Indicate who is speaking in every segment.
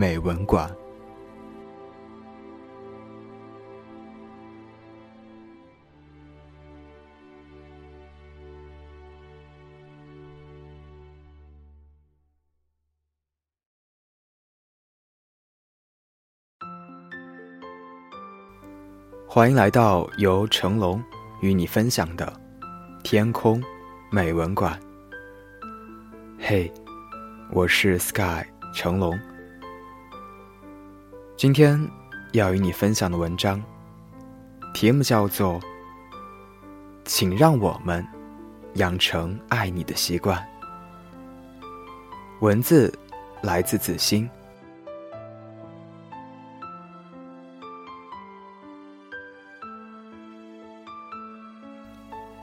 Speaker 1: 美文馆》。欢迎来到由成龙与你分享的《天空美文馆》。嘿，我是 Sky 成龙。今天要与你分享的文章，题目叫做《请让我们养成爱你的习惯》。文字来自子欣。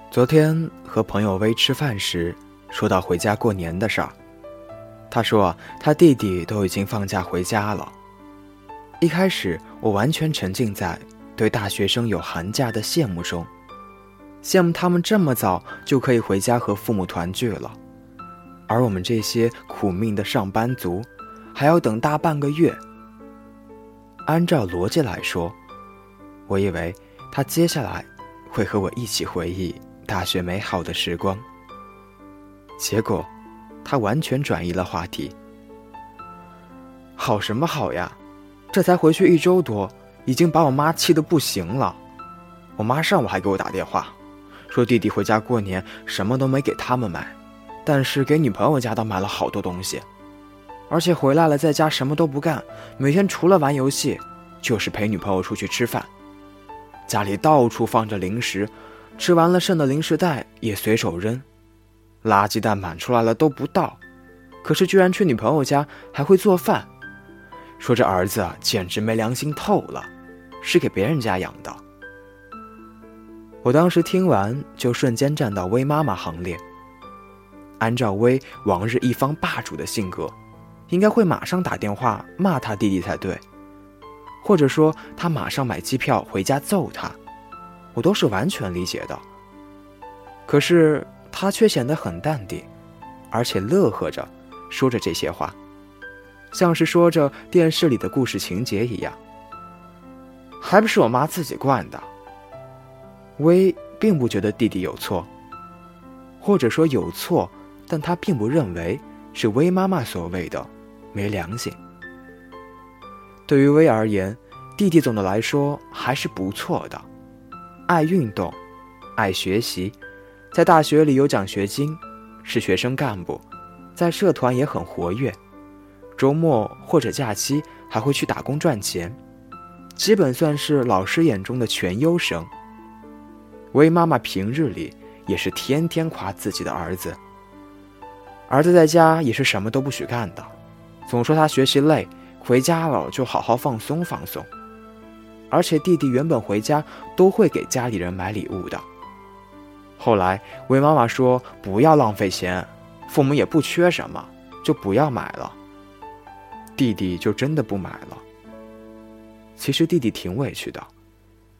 Speaker 1: 昨天和朋友微吃饭时，说到回家过年的事儿。他说他弟弟都已经放假回家了。一开始我完全沉浸在对大学生有寒假的羡慕中，羡慕他们这么早就可以回家和父母团聚了，而我们这些苦命的上班族，还要等大半个月。按照逻辑来说，我以为他接下来会和我一起回忆。大学美好的时光。结果，他完全转移了话题。好什么好呀？这才回去一周多，已经把我妈气得不行了。我妈上午还给我打电话，说弟弟回家过年什么都没给他们买，但是给女朋友家倒买了好多东西，而且回来了在家什么都不干，每天除了玩游戏，就是陪女朋友出去吃饭，家里到处放着零食。吃完了剩的零食袋也随手扔，垃圾袋满出来了都不倒，可是居然去女朋友家还会做饭，说这儿子简直没良心透了，是给别人家养的。我当时听完就瞬间站到薇妈妈行列。按照薇往日一方霸主的性格，应该会马上打电话骂他弟弟才对，或者说他马上买机票回家揍他。我都是完全理解的，可是他却显得很淡定，而且乐呵着说着这些话，像是说着电视里的故事情节一样。还不是我妈自己惯的。薇并不觉得弟弟有错，或者说有错，但他并不认为是薇妈妈所谓的没良心。对于薇而言，弟弟总的来说还是不错的。爱运动，爱学习，在大学里有奖学金，是学生干部，在社团也很活跃，周末或者假期还会去打工赚钱，基本算是老师眼中的全优生。薇妈妈平日里也是天天夸自己的儿子，儿子在家也是什么都不许干的，总说他学习累，回家了就好好放松放松。而且弟弟原本回家都会给家里人买礼物的。后来魏妈妈说不要浪费钱，父母也不缺什么，就不要买了。弟弟就真的不买了。其实弟弟挺委屈的，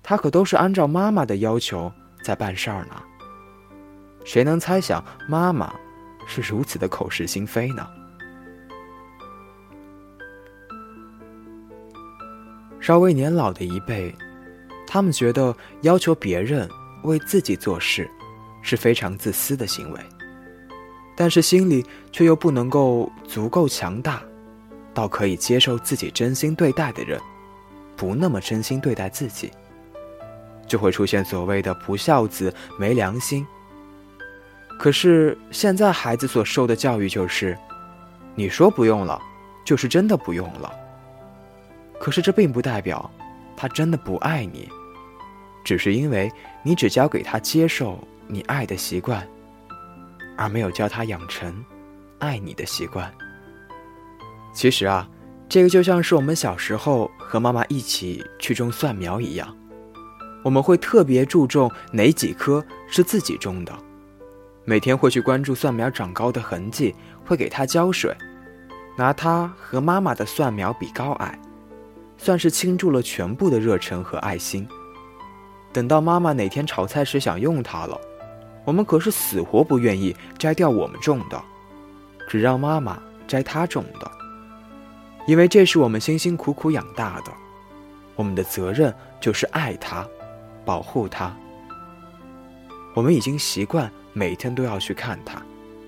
Speaker 1: 他可都是按照妈妈的要求在办事儿呢。谁能猜想妈妈是如此的口是心非呢？稍微年老的一辈，他们觉得要求别人为自己做事是非常自私的行为，但是心里却又不能够足够强大，到可以接受自己真心对待的人不那么真心对待自己，就会出现所谓的不孝子、没良心。可是现在孩子所受的教育就是，你说不用了，就是真的不用了。可是这并不代表，他真的不爱你，只是因为你只教给他接受你爱的习惯，而没有教他养成爱你的习惯。其实啊，这个就像是我们小时候和妈妈一起去种蒜苗一样，我们会特别注重哪几棵是自己种的，每天会去关注蒜苗长高的痕迹，会给它浇水，拿它和妈妈的蒜苗比高矮，算是倾注了全部的热忱和爱心。等到妈妈哪天炒菜时想用它了，我们可是死活不愿意摘掉我们种的，只让妈妈摘她种的。因为这是我们辛辛苦苦养大的，我们的责任就是爱它，保护它。我们已经习惯每天都要去看它，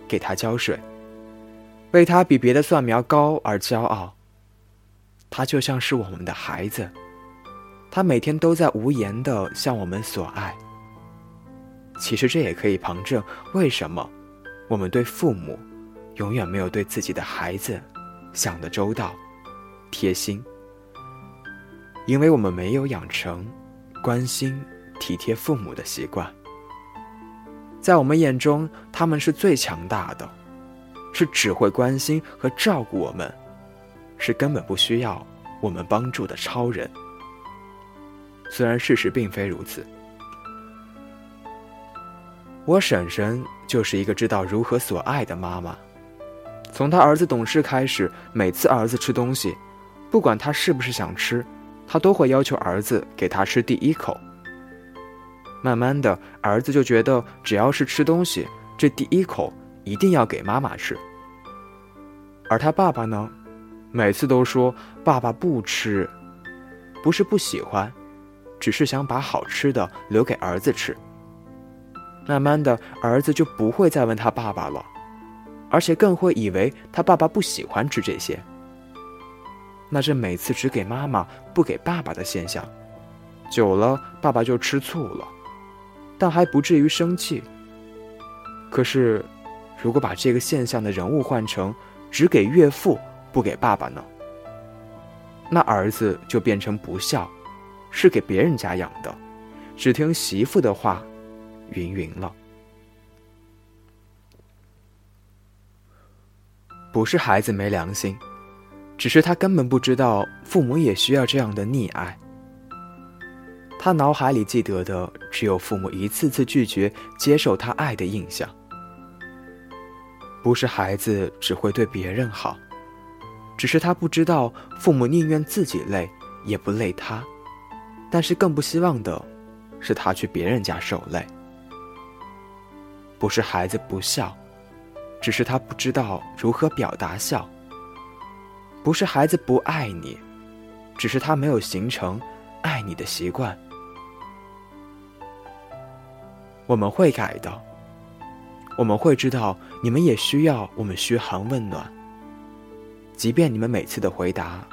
Speaker 1: 给它浇水，为它比别的蒜苗高而骄傲。它就像是我们的孩子，它每天都在无言的向我们索爱。其实这也可以旁证为什么我们对父母永远没有对自己的孩子想的周到。贴心，因为我们没有养成关心、体贴父母的习惯。在我们眼中，他们是最强大的，是只会关心和照顾我们，是根本不需要我们帮助的超人。虽然事实并非如此，我婶婶就是一个知道如何所爱的妈妈。从她儿子懂事开始，每次儿子吃东西。不管他是不是想吃，他都会要求儿子给他吃第一口。慢慢的，儿子就觉得只要是吃东西，这第一口一定要给妈妈吃。而他爸爸呢，每次都说爸爸不吃，不是不喜欢，只是想把好吃的留给儿子吃。慢慢的，儿子就不会再问他爸爸了，而且更会以为他爸爸不喜欢吃这些。那这每次只给妈妈不给爸爸的现象，久了爸爸就吃醋了，但还不至于生气。可是，如果把这个现象的人物换成只给岳父不给爸爸呢？那儿子就变成不孝，是给别人家养的，只听媳妇的话，云云了。不是孩子没良心。只是他根本不知道，父母也需要这样的溺爱。他脑海里记得的只有父母一次次拒绝接受他爱的印象。不是孩子只会对别人好，只是他不知道父母宁愿自己累也不累他，但是更不希望的是他去别人家受累。不是孩子不孝，只是他不知道如何表达孝。不是孩子不爱你，只是他没有形成爱你的习惯。我们会改的，我们会知道你们也需要我们嘘寒问暖。即便你们每次的回答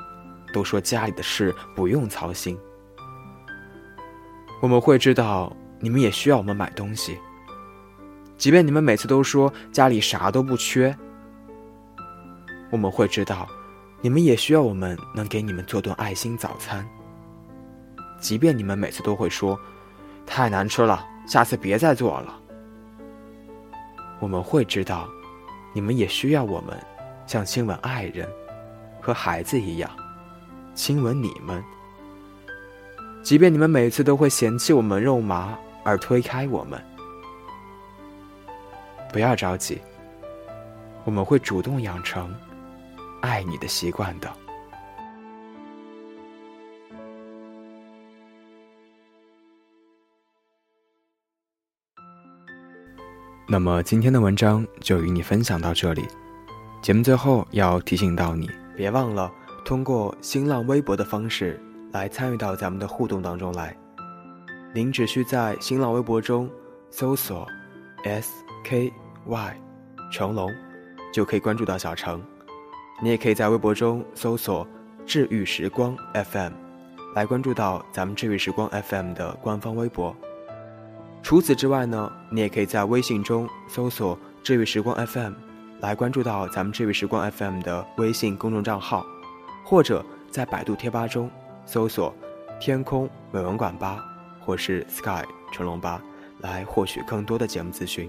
Speaker 1: 都说家里的事不用操心，我们会知道你们也需要我们买东西。即便你们每次都说家里啥都不缺，我们会知道。你们也需要我们能给你们做顿爱心早餐，即便你们每次都会说太难吃了，下次别再做了。我们会知道，你们也需要我们像亲吻爱人和孩子一样亲吻你们。即便你们每次都会嫌弃我们肉麻而推开我们，不要着急，我们会主动养成。爱你的习惯的。那么今天的文章就与你分享到这里。节目最后要提醒到你，别忘了通过新浪微博的方式来参与到咱们的互动当中来。您只需在新浪微博中搜索 “SKY 成龙”，就可以关注到小程。你也可以在微博中搜索“治愈时光 FM”，来关注到咱们“治愈时光 FM” 的官方微博。除此之外呢，你也可以在微信中搜索“治愈时光 FM”，来关注到咱们“治愈时光 FM” 的微信公众账号，或者在百度贴吧中搜索“天空美文馆吧”或是 “Sky 成龙吧”，来获取更多的节目资讯。